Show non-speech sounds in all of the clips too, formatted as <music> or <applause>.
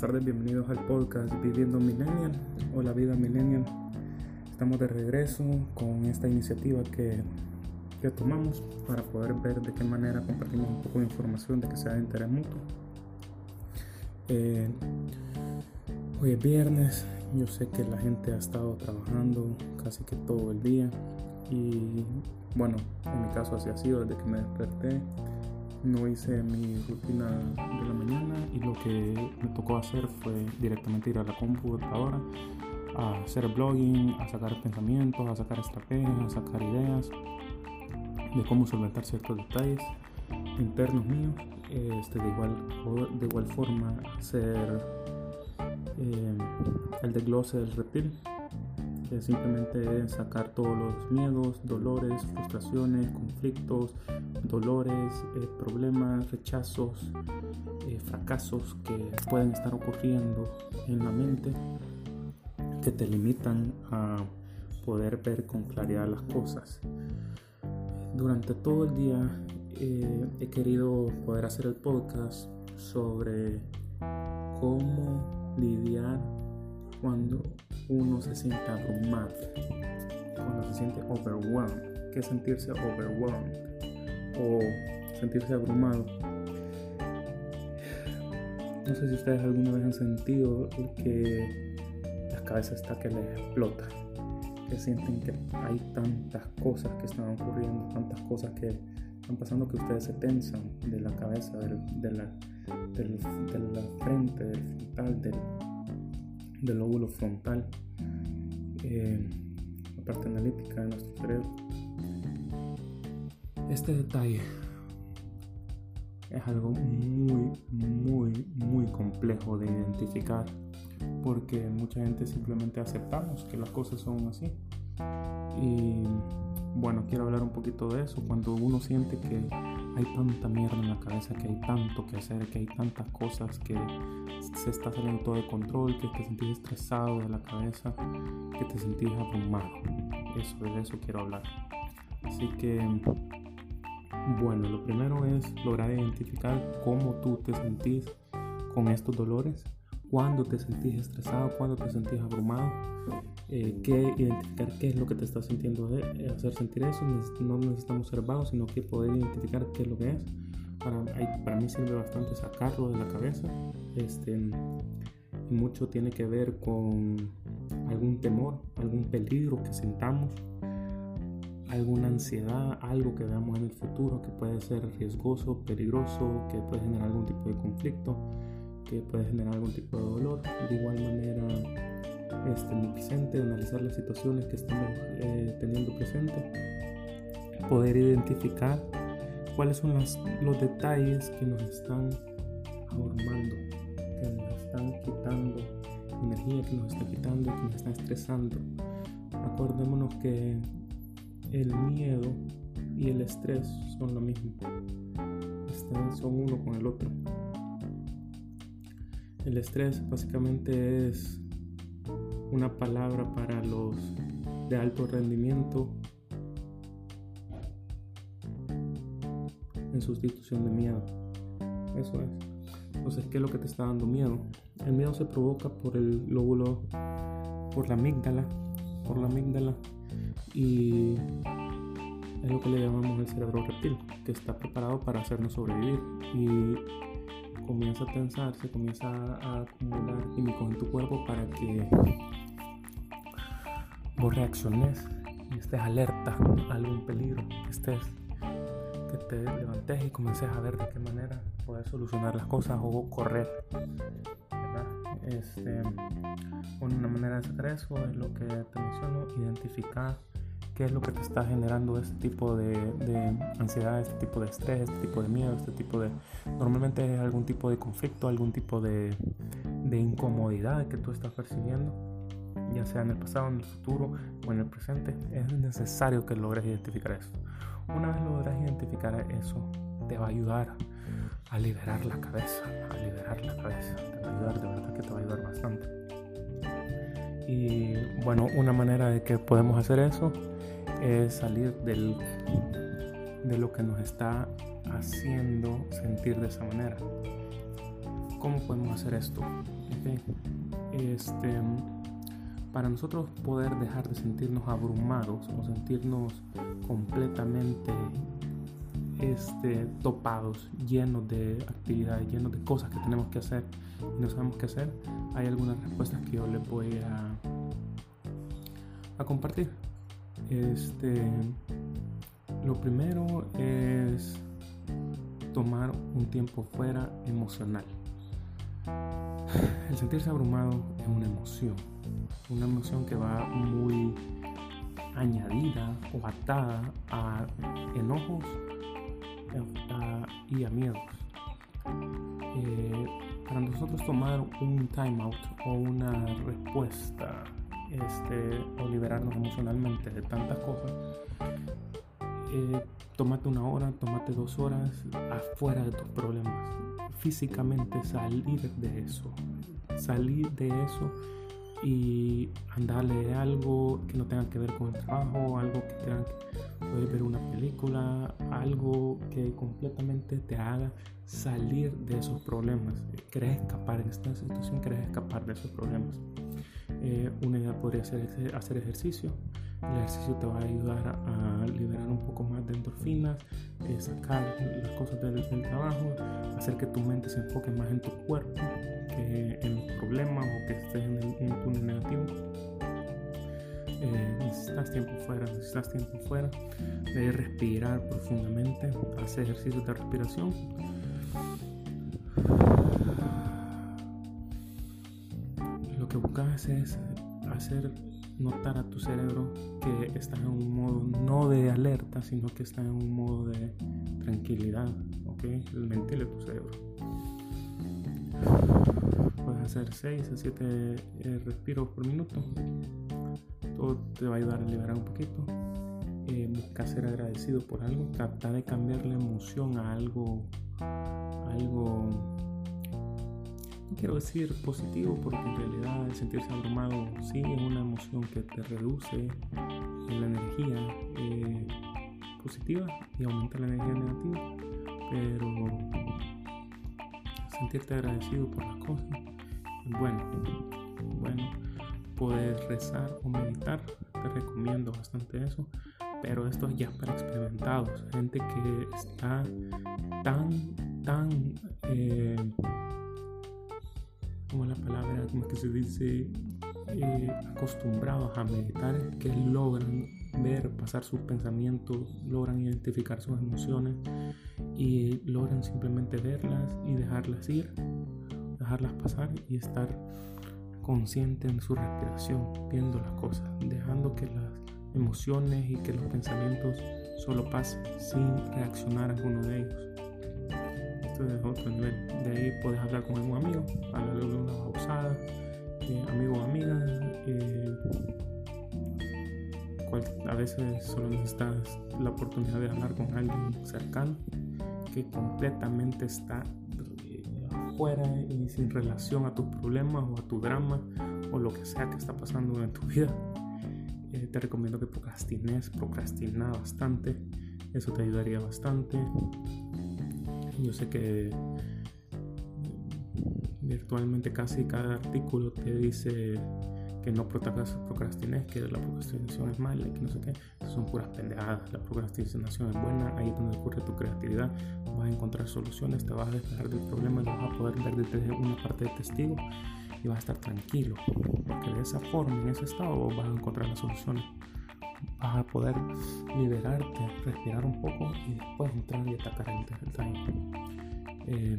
buenas tardes, bienvenidos al podcast Viviendo Millennial o la vida Millennial. Estamos de regreso con esta iniciativa que, que tomamos para poder ver de qué manera compartimos un poco de información de que sea de interés mutuo. Eh, hoy es viernes, yo sé que la gente ha estado trabajando casi que todo el día y bueno, en mi caso así ha sido desde que me desperté no hice mi rutina de la mañana y lo que me tocó hacer fue directamente ir a la computadora a hacer blogging, a sacar pensamientos, a sacar estrategias, a sacar ideas de cómo solventar ciertos detalles internos míos. Este, de, igual, de igual forma hacer eh, el desglose del reptil que simplemente sacar todos los miedos, dolores, frustraciones, conflictos, dolores, eh, problemas, rechazos, eh, fracasos que pueden estar ocurriendo en la mente que te limitan a poder ver con claridad las cosas. Durante todo el día eh, he querido poder hacer el podcast sobre cómo lidiar cuando uno se siente abrumado, cuando se siente overwhelmed. ¿Qué es sentirse overwhelmed? O sentirse abrumado. No sé si ustedes alguna vez han sentido que la cabeza está que les explota, que sienten que hay tantas cosas que están ocurriendo, tantas cosas que están pasando que ustedes se tensan de la cabeza, de, la, de la frente, del frontal, del, del lóbulo frontal, eh, la parte analítica de nuestro cerebro. Este detalle es algo muy, muy, muy complejo de identificar porque mucha gente simplemente aceptamos que las cosas son así. Y bueno, quiero hablar un poquito de eso. Cuando uno siente que hay tanta mierda en la cabeza, que hay tanto que hacer, que hay tantas cosas que se está saliendo todo de control, que te sentís estresado de la cabeza, que te sentís abrumado. Eso, de eso quiero hablar. Así que, bueno, lo primero es lograr identificar cómo tú te sentís con estos dolores, cuándo te sentís estresado, cuándo te sentís abrumado eh, identificar qué es lo que te está sintiendo eh, hacer sentir eso. No necesitamos ser vagos, sino que poder identificar qué es lo que es. Para, para mí sirve bastante sacarlo de la cabeza. Este, mucho tiene que ver con algún temor, algún peligro que sintamos, alguna ansiedad, algo que veamos en el futuro que puede ser riesgoso, peligroso, que puede generar algún tipo de conflicto, que puede generar algún tipo de dolor. De igual manera, este, en el presente, analizar las situaciones que estamos eh, teniendo presente, poder identificar cuáles son los detalles que nos están abrumando, que nos están quitando energía, que nos están quitando, que nos están estresando. Acordémonos que el miedo y el estrés son lo mismo, son uno con el otro. El estrés básicamente es una palabra para los de alto rendimiento en sustitución de miedo. Eso es. Entonces, ¿qué es lo que te está dando miedo? El miedo se provoca por el lóbulo, por la amígdala, por la amígdala y es lo que le llamamos el cerebro reptil, que está preparado para hacernos sobrevivir y comienza a tensar, se comienza a acumular químicos en tu cuerpo para que vos reacciones y estés alerta a algún peligro, estés, que te levantes y comiences a ver de qué manera puedes solucionar las cosas o correr. Este, una manera de sacar eso es lo que te menciono, identificar qué es lo que te está generando este tipo de, ansiedad, este tipo de estrés, este tipo de miedo, este tipo de... Normalmente es algún tipo de conflicto, algún tipo de, de incomodidad que tú estás percibiendo, ya sea en el pasado, en el futuro o en el presente. Es necesario que logres identificar eso. Una vez logras identificar eso, te va a ayudar a liberar la cabeza, a liberar la cabeza. Te va a ayudar, de verdad que te va a ayudar bastante. Y bueno, una manera de que podemos hacer eso es salir del, de lo que nos está haciendo sentir de esa manera. ¿Cómo podemos hacer esto? Este, para nosotros poder dejar de sentirnos abrumados o sentirnos completamente este, topados, llenos de actividades, llenos de cosas que tenemos que hacer y no sabemos qué hacer, hay algunas respuestas que yo les voy a, a compartir. Este, lo primero es tomar un tiempo fuera emocional. El sentirse abrumado es una emoción, una emoción que va muy añadida o atada a enojos y a miedos. Eh, para nosotros tomar un time out o una respuesta este, o liberarnos emocionalmente de tantas cosas, eh, tómate una hora, tómate dos horas afuera de tus problemas. Físicamente salir de eso, salir de eso y andarle algo que no tenga que ver con el trabajo, algo que tenga que ver una película, algo que completamente te haga salir de esos problemas. Querés escapar en esta situación, querés escapar de esos problemas. Eh, una idea podría ser hacer ejercicio. El ejercicio te va a ayudar a liberar un poco más de endorfinas, eh, sacar las cosas del, trabajo, hacer que tu mente se enfoque más en tu cuerpo que en los problemas o que estés en, un túnel negativo. Eh, necesitas tiempo fuera, necesitas tiempo fuera de respirar profundamente, hacer ejercicios de respiración. Lo que buscas es hacer notar a tu cerebro que está en un modo no de alerta, sino que está en un modo de tranquilidad, ¿ok? Ventile tu cerebro. Puedes hacer 6 a 7 eh, respiros por minuto. Todo te va a ayudar a liberar un poquito. Eh, busca ser agradecido por algo. Trata de cambiar la emoción a algo, algo no quiero decir positivo porque en realidad el sentirse abrumado sí es una emoción que te reduce la energía eh, positiva y aumenta la energía negativa, pero sentirte agradecido por las cosas es bueno. Bueno, poder rezar o meditar, te recomiendo bastante eso, pero esto es ya para experimentados, gente que está tan, tan... Eh, como la palabra, como que se dice, eh, acostumbrados a meditar, que logran ver, pasar sus pensamientos, logran identificar sus emociones y logran simplemente verlas y dejarlas ir, dejarlas pasar y estar consciente en su respiración, viendo las cosas, dejando que las emociones y que los pensamientos solo pasen sin reaccionar a alguno de ellos de otro nivel. De ahí puedes hablar con algún amigo, hablar de una pausada, eh, amigo o amiga. Eh, a veces solo necesitas la oportunidad de hablar con alguien cercano que completamente está eh, afuera y sin relación a tus problemas o a tu drama o lo que sea que está pasando en tu vida. te recomiendo que procrastines, procrastina bastante, eso te ayudaría bastante. Yo sé que virtualmente casi cada artículo te dice que no procrastines, que la procrastinación es mala que no sé qué. Son puras pendejadas. La procrastinación es buena, ahí es donde ocurre tu creatividad. Vas a encontrar soluciones, te vas a despejar del problema y vas a poder ver desde una parte de testigo y vas a estar tranquilo. Porque de esa forma, en ese estado, vas a encontrar las soluciones vas a poder liberarte, respirar un poco y después entrar y atacar el, time. Eh,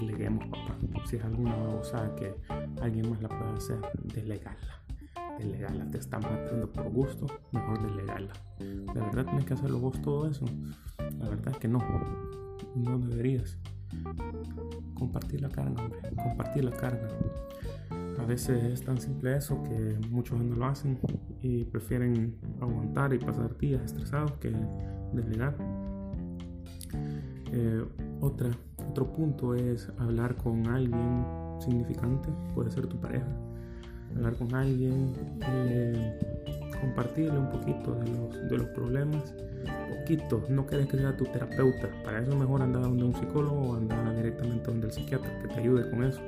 deleguemos, papá. Si es alguna cosa que alguien más la puede hacer, delegarla. Delegarla, te está matando por gusto, mejor delegarla. ¿De verdad tienes que hacerlo vos todo eso? La verdad es que no, no deberías. Compartir la carga, hombre, compartir la carga. A veces es tan simple eso que muchos no lo hacen y prefieren aguantar y pasar días estresados que delegar. Eh, otra, otro punto es hablar con alguien significante, puede ser tu pareja, hablar con alguien, eh, compartirle un poquito de los, de los problemas, poquito, no quieres que sea tu terapeuta, para eso mejor anda donde un psicólogo o anda directamente donde el psiquiatra que te ayude con eso,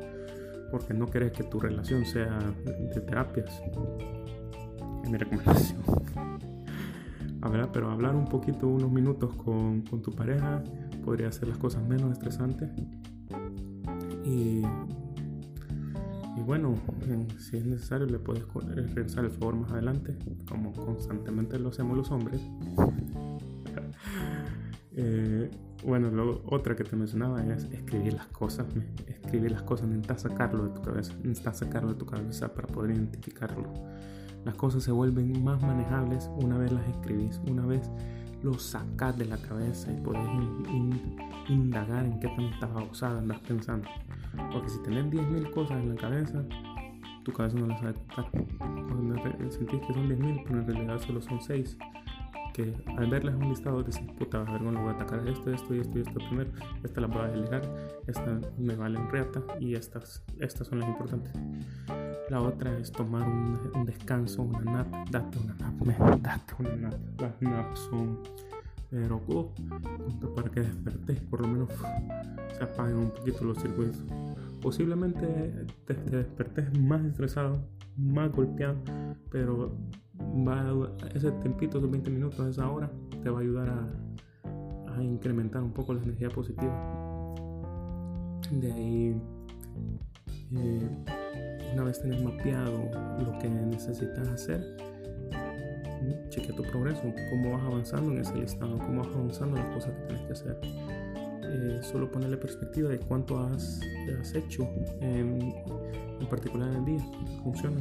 porque no quieres que tu relación sea de terapias. Es mi recomendación. <laughs> Pero hablar un poquito, unos minutos con, con tu pareja, podría hacer las cosas menos estresantes. Y y bueno, si es necesario le puedes regresar el favor más adelante, como constantemente lo hacemos los hombres. Eh, bueno, lo, otra que te mencionaba es escribir las cosas. Escribir las cosas, necesitas sacarlo de tu cabeza, necesitas sacarlo de tu cabeza para poder identificarlo. Las cosas se vuelven más manejables una vez las escribís, una vez lo sacas de la cabeza y puedes indagar en qué tanta babosada andas pensando. Porque si tenés 10.000 cosas en la cabeza, tu cabeza no las sabe contar. Cuando sentís que son 10.000, pero en realidad solo son 6. Que al verlas en un listado dices, puta, a ver, bueno, voy a atacar esto, esto y esto y esto primero. Esta la voy a delegar, esta me vale en reata y estas, estas son las importantes. La otra es tomar un, descanso, una nap. Date una nap, date una nap. Las naps son pero uh, para que despertes, por lo menos se apaguen un poquito los circuitos. Posiblemente te, despertes más estresado, más golpeado, pero va ese tempito, esos 20 minutos, esa hora, te va a ayudar a, a incrementar un poco la energía positiva. De ahí, eh, una vez tenés mapeado lo que necesitas hacer, chequea tu progreso, cómo vas avanzando en ese listado, cómo vas avanzando en las cosas que tienes que hacer. Eh, solo ponerle perspectiva de cuánto has, hecho en, en, particular en el día. Funciona.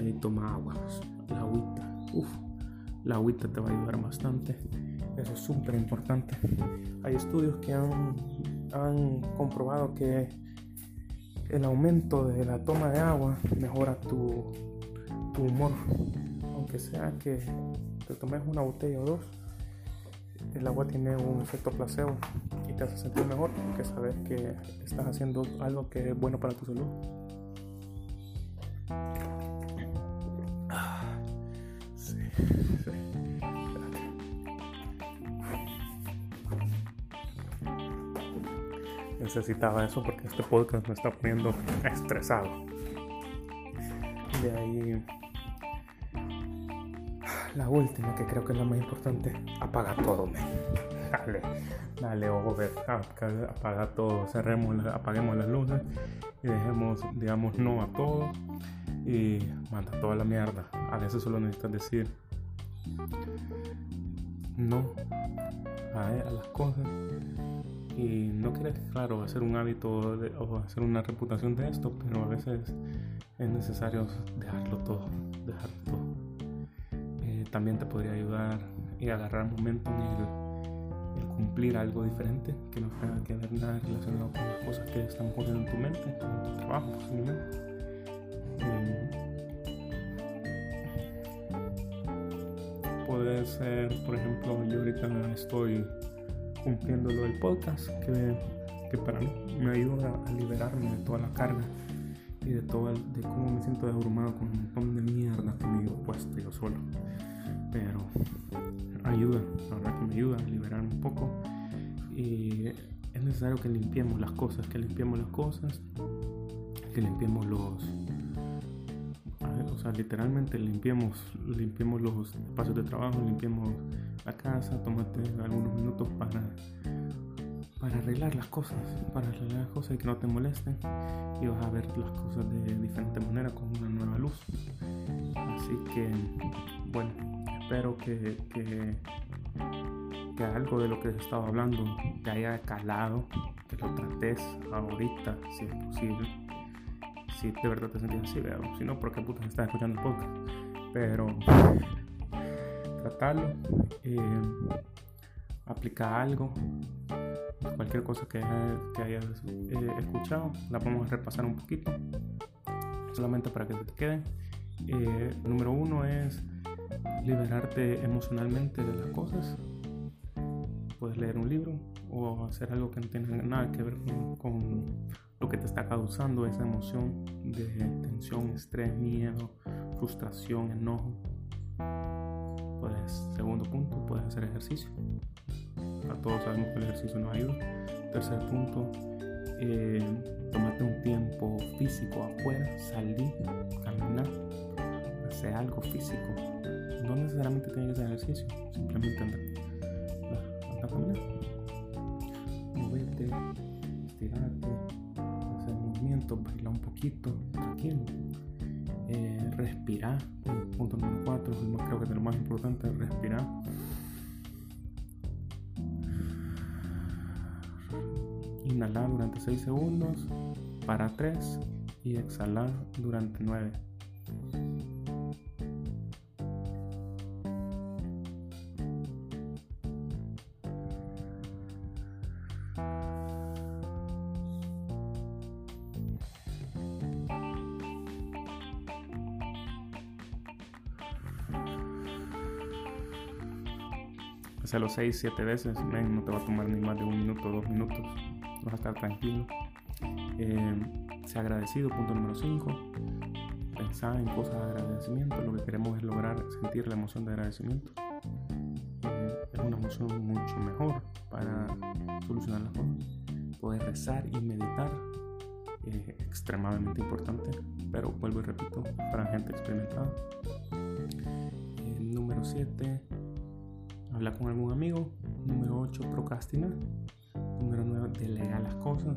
Eh, toma agua, la agüita. Uf, la agüita te va a ayudar bastante. Eso es súper importante. Hay estudios que han, comprobado que el aumento de la toma de agua mejora tu humor aunque sea que te tomes una botella o dos, el agua tiene un efecto placebo y te hace sentir mejor porque sabes que estás haciendo algo que es bueno para tu salud. Necesitaba eso porque este podcast me está poniendo estresado. De ahí la última, que creo que es la más importante, apaga todo, <laughs> Dale, dale, over, apaga todo, cerremos, apaguemos las luces y dejemos, digamos, no a todo y manda toda la mierda. A veces solo necesitas decir no a, las cosas y no quieres, claro, hacer un hábito o hacer una reputación de esto, pero a veces es necesario dejarlo todo, dejarlo todo también te podría ayudar y agarrar momento en el, cumplir algo diferente que no tenga que ver nada relacionado con las cosas que están ocurriendo en tu mente, en tu trabajo posiblemente. puede ser, por ejemplo, yo ahorita estoy cumpliendo lo del podcast, que, que para mí me ayuda a liberarme de toda la carga y de todo de cómo me siento abrumado con un montón de mierda que me he puesto yo solo pero ayuda, la verdad que me ayuda a liberar un poco. Y es necesario que limpiemos las cosas, que limpiemos las cosas, que limpiemos los, o sea, literalmente limpiemos, limpiemos los espacios de trabajo, limpiemos la casa, tómate algunos minutos para, para arreglar las cosas, para arreglar las cosas y que no te molesten y vas a ver las cosas de diferente manera con una nueva luz. Así que, bueno, espero que, que, algo de lo que he estado hablando te haya calado, que lo trates ahorita, si es posible. Si de verdad te sientes así, veo. Si no, ¿por qué puta estás escuchando el podcast? Pero <laughs> tratarlo, eh, aplica algo, cualquier cosa que, que hayas eh, escuchado, la vamos a repasar un poquito, solamente para que te quede. Eh, número uno es liberarte emocionalmente de las cosas. Puedes leer un libro o hacer algo que no tenga nada que ver con, lo que te está causando esa emoción de tensión, estrés, miedo, frustración, enojo. Pues, segundo punto, puedes hacer ejercicio. A todos sabemos que el ejercicio nos ayuda. Tercer punto, eh, tomate un tiempo físico afuera, salir, caminar, hacer algo físico. No necesariamente tiene que ser ejercicio, simplemente andar, andar a caminar. Moverte, estirarte, hacer movimientos, bailar un poquito, tranquilo. Eh, respirar, punto número 4, creo que es lo más importante, respirar. Inhalar durante 6 segundos, para 3 y exhalar durante 9. Hacerlo 6, 7 veces, no te va a tomar ni más de un minuto, dos minutos. Vas a estar tranquilo. Eh, sea agradecido, punto número 5. Pensar en cosas de agradecimiento. Lo que queremos es lograr sentir la emoción de agradecimiento. Eh, es una emoción mucho mejor para solucionar las cosas. Poder rezar y meditar es extremadamente importante, pero vuelvo y repito, para gente experimentada. número 7, hablar con algún amigo. Número 8, procrastinar. Número 9, delegar las cosas.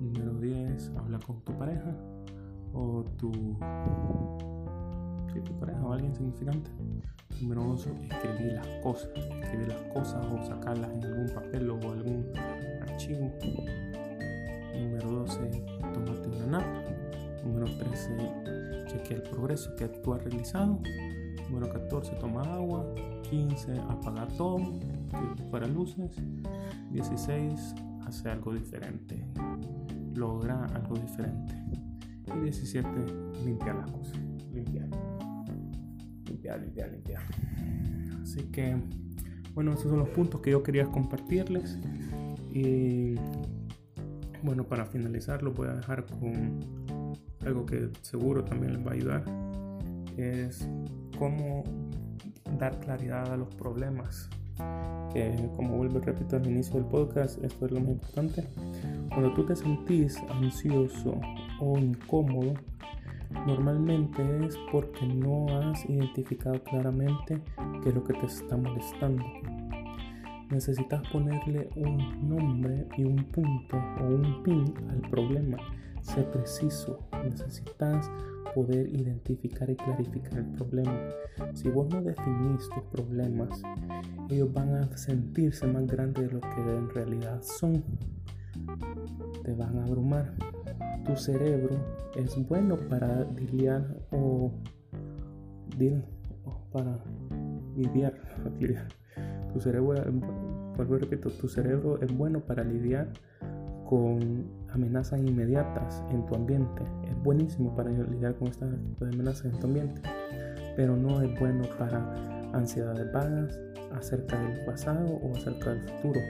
Número 10, habla con tu pareja o tu, sí, tu pareja o alguien significante. Número 11, escribir las cosas. Escribir las cosas o sacarlas en algún papel o algún archivo. Número 12, tomarte una nap. Número 13, chequear el progreso que tú has realizado. Número 14, toma agua. 15, apagar todo, para luces. 16, hace algo diferente. Logra algo diferente. Y 17, limpiar las cosas. Limpiar. Limpiar, limpiar, limpiar. Así que, bueno, esos son los puntos que yo quería compartirles. Y bueno, para finalizar, lo voy a dejar con algo que seguro también les va a ayudar. Es cómo dar claridad a los problemas. Como vuelvo y repito al inicio del podcast, esto es lo más importante. Cuando tú te sentís ansioso o incómodo, normalmente es porque no has identificado claramente qué es lo que te está molestando. Necesitas ponerle un nombre y un punto o un pin al problema. Sé preciso. Necesitas poder identificar y clarificar el problema. Si vos no definís tus problemas, ellos van a sentirse más grandes de lo que en realidad son. Te van a abrumar. Tu cerebro es bueno para lidiar o, <laughs> para lidiar, Tu cerebro, vuelvo repito, tu cerebro es bueno para lidiar con amenazas inmediatas en tu ambiente. Es buenísimo para lidiar con estas amenazas en tu ambiente, pero no es bueno para ansiedades vagas acerca del pasado o acerca del futuro.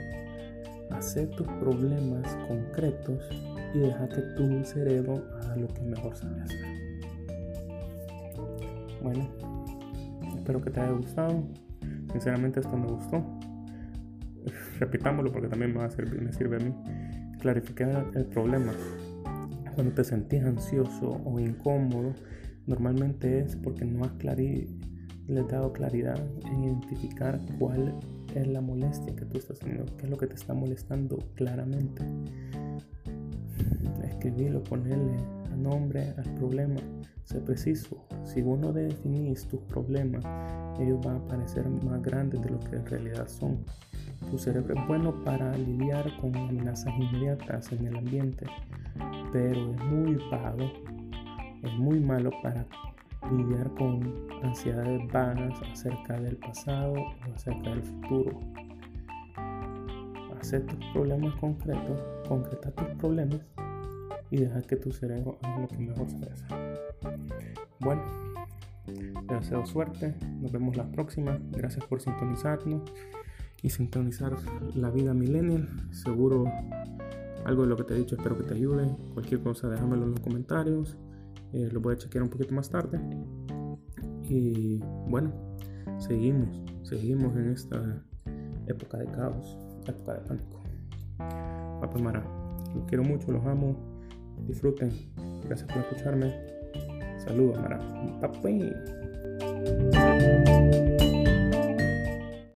Hacer tus problemas concretos y deja que tu cerebro haga lo que mejor sabe hacer. Bueno, espero que te haya gustado. Sinceramente esto me gustó. Repitámoslo porque también me va a servir, me sirve a mí clarificar el problema. Cuando te sentís ansioso o incómodo, normalmente es porque no has dado claridad en identificar cuál es la molestia que tú estás teniendo, qué es lo que te está molestando claramente. Escribirlo, ponerle nombre al problema, sé preciso. Si vos no definís tus problemas, ellos van a parecer más grandes de lo que en realidad son. Tu cerebro es bueno para lidiar con amenazas inmediatas en el ambiente, pero es muy vago, es muy malo para lidiar con ansiedades vagas acerca del pasado o acerca del futuro. Hacer tus problemas concretos, concreta tus problemas y deja que tu cerebro haga lo que mejor sabe hacer. Bueno, te deseo suerte, nos vemos la próxima, gracias por sintonizarnos y sintonizar la vida millennial. Seguro algo de lo que te he dicho espero que te ayude. Cualquier cosa déjamelo en los comentarios. Eh, lo voy a chequear un poquito más tarde. Y bueno, seguimos, seguimos en esta época de caos, época de pánico. Papá Mara, los quiero mucho, los amo, disfruten, gracias por escucharme. Saludos, hermano. Papi.